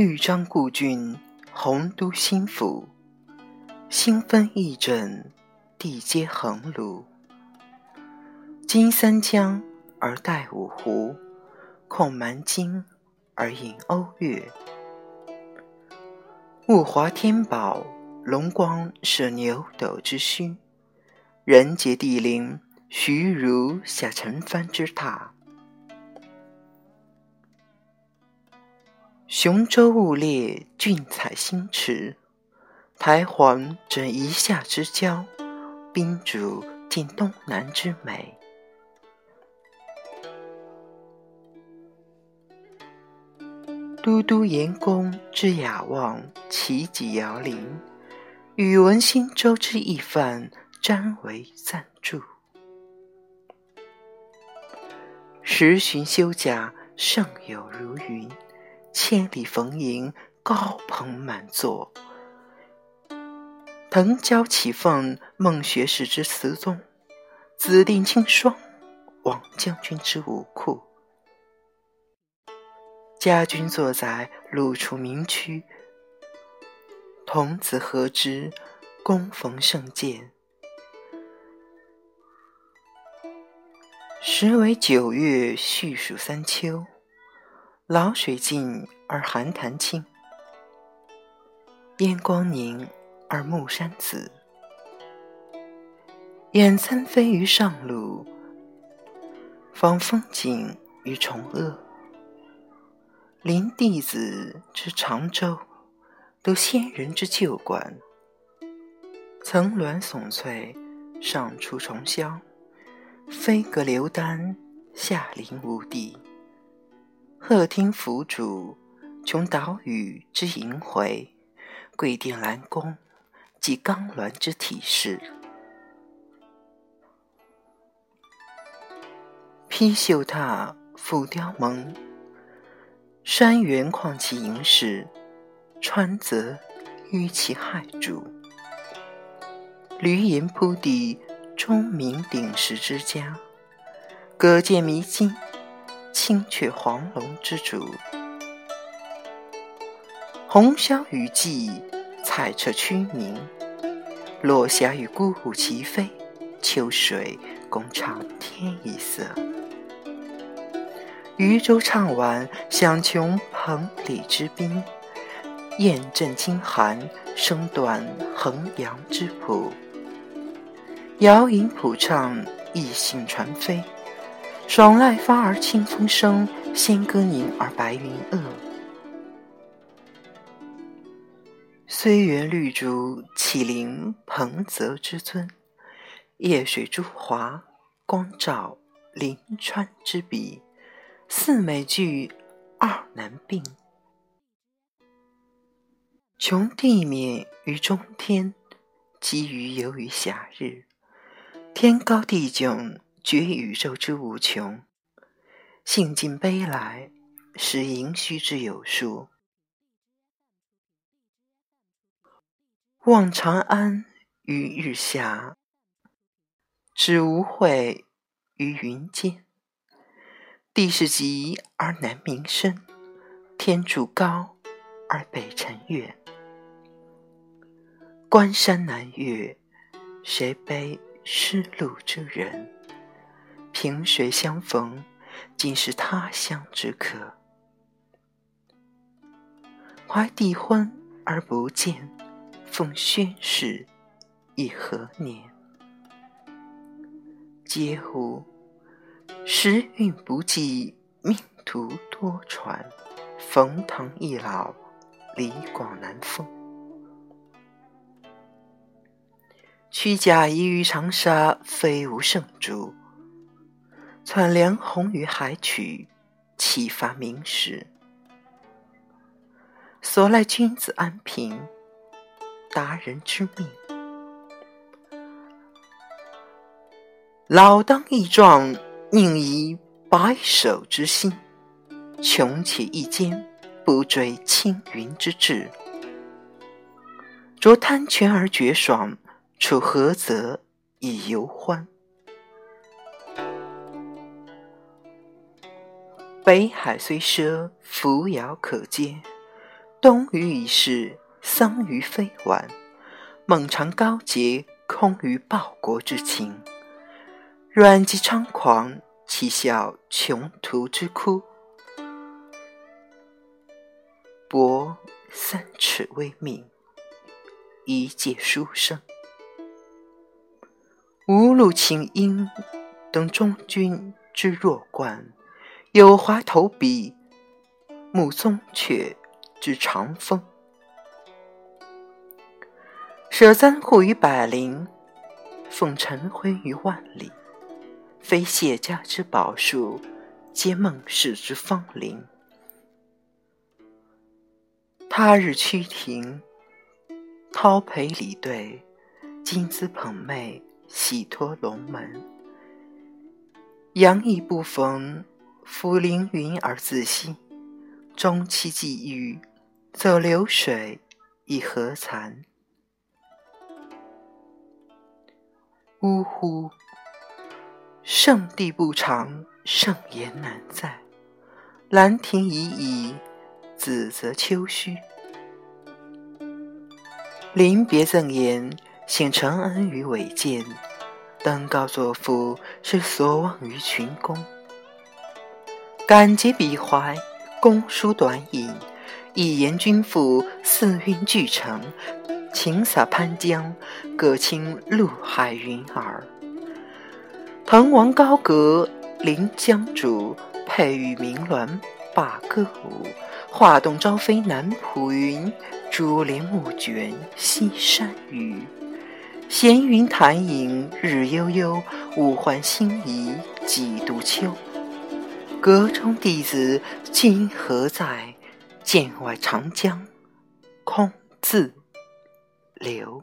豫章故郡，洪都新府。星分翼轸，地接衡庐。襟三江而带五湖，控蛮荆而引瓯越。物华天宝，龙光射牛斗之墟；人杰地灵，徐如下陈蕃之榻。雄州雾列，俊采星驰；台环枕夷夏之交，宾主尽东南之美。都督阎公之雅望，齐己遥临；宇文新州之义范，瞻为赞助。十旬休假，胜友如云；千里逢迎，高朋满座。腾蛟起凤，孟学士之词宗；紫令清霜，王将军之武库。家君坐在路处名区，童子何知恭逢胜饯？时为九月，序属三秋。潦水尽而寒潭清，烟光凝而暮山紫。俨参飞于上路，访风景于崇阿。临帝子之长洲，得仙人之旧馆。层峦耸翠，上出重霄；飞阁流丹，下临无地。鹤汀凫渚，穷岛屿之萦回；桂殿兰宫，即冈峦之体势。披绣闼，俯雕甍。山原旷其盈视，川泽纡其骇瞩。闾阎扑地，钟鸣鼎食之家；舸舰弥津，青雀黄龙之主。红消羽霁，彩彻区明；落霞与孤鹜齐飞，秋水共长天一色。渔舟唱晚，响穷彭蠡之滨；雁阵惊寒，声断衡阳之浦。遥吟浦唱，逸兴传飞。爽籁发而清风生，仙歌凝而白云遏。岁月绿竹，岂临彭泽之尊？夜水朱华，光照临川之笔。四美具，二难并。穷地免于中天，积于游于暇日。天高地迥，觉宇宙之无穷。兴尽悲来，识盈虚之有数。望长安于日下，指无悔于云间。地势极而南溟深，天柱高而北辰远。关山难越，谁悲失路之人？萍水相逢，尽是他乡之客。怀帝昏而不见，奉宣室以何年？嗟乎！时运不济，命途多舛。冯唐易老，李广难封。屈贾谊于长沙，非无圣主；窜梁鸿于海曲，启发明史。所赖君子安贫，达人之命。老当益壮。宁移白首之心，穷且益坚，不坠青云之志。着贪泉而觉爽，处涸泽以犹欢。北海虽赊，扶摇可接；冬于已逝，桑榆非晚。孟尝高洁，空余报国之情；阮籍猖狂，岂效穷途之哭？博三尺微命，一介书生。无路请缨，登中军之弱冠；有华投笔，慕宗悫之长风。舍簪笏于百龄，奉晨晖于万里。非谢家之宝树，皆孟氏之芳邻。他日趋庭，叨陪礼对，金姿捧袂，喜托龙门。杨意不逢，抚凌云而自惜。终期既遇，走流水亦何惭？呜呼！圣地不长，圣言难在。兰亭已矣。子则丘墟，临别赠言，显承恩于伟饯。登高作赋，是所望于群公。感竭彼怀，公书短引，一言均赋，四韵俱成。晴洒潘江，各倾陆海云耳。滕王高阁临江渚，佩玉鸣鸾罢歌舞。画栋朝飞南浦云，珠帘暮卷西山雨。闲云潭影日悠悠，物换星移几度秋。阁中弟子今何在？剑外长江空自流。